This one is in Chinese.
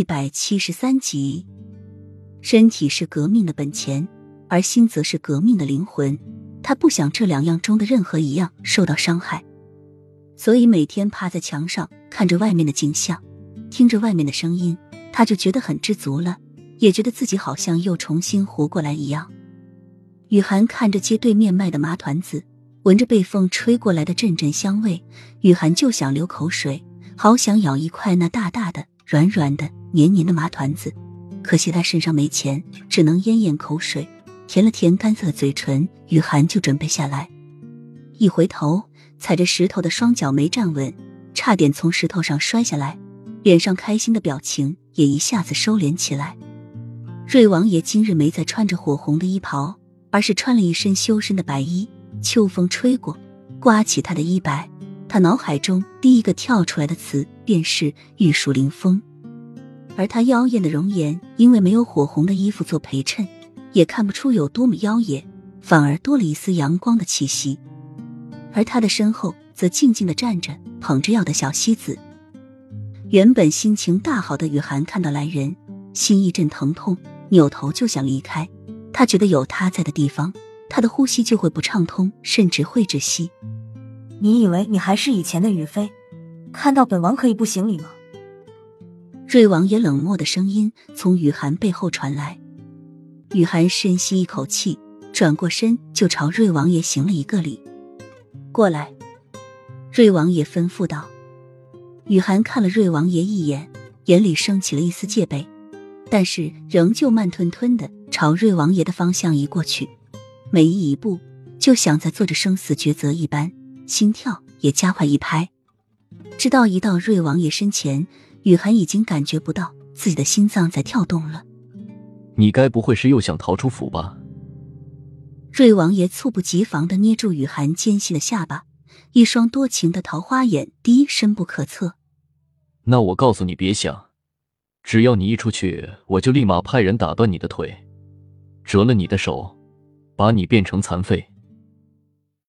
一百七十三集，身体是革命的本钱，而心则是革命的灵魂。他不想这两样中的任何一样受到伤害，所以每天趴在墙上看着外面的景象，听着外面的声音，他就觉得很知足了，也觉得自己好像又重新活过来一样。雨涵看着街对面卖的麻团子，闻着被风吹过来的阵阵香味，雨涵就想流口水，好想咬一块那大大的。软软的、黏黏的麻团子，可惜他身上没钱，只能咽咽口水，舔了舔干涩的嘴唇。雨涵就准备下来，一回头，踩着石头的双脚没站稳，差点从石头上摔下来，脸上开心的表情也一下子收敛起来。瑞王爷今日没再穿着火红的衣袍，而是穿了一身修身的白衣。秋风吹过，刮起他的衣摆。他脑海中第一个跳出来的词便是玉树临风，而他妖艳的容颜，因为没有火红的衣服做陪衬，也看不出有多么妖冶，反而多了一丝阳光的气息。而他的身后则静静的站着捧着药的小西子。原本心情大好的雨涵看到来人，心一阵疼痛，扭头就想离开。他觉得有他在的地方，他的呼吸就会不畅通，甚至会窒息。你以为你还是以前的雨飞？看到本王可以不行礼吗？瑞王爷冷漠的声音从雨涵背后传来。雨涵深吸一口气，转过身就朝瑞王爷行了一个礼。过来，瑞王爷吩咐道。雨涵看了瑞王爷一眼，眼里升起了一丝戒备，但是仍旧慢吞吞的朝瑞王爷的方向移过去，每移一步就像在做着生死抉择一般。心跳也加快一拍，直到一到瑞王爷身前，雨涵已经感觉不到自己的心脏在跳动了。你该不会是又想逃出府吧？瑞王爷猝不及防的捏住雨涵纤细的下巴，一双多情的桃花眼低深不可测。那我告诉你，别想，只要你一出去，我就立马派人打断你的腿，折了你的手，把你变成残废。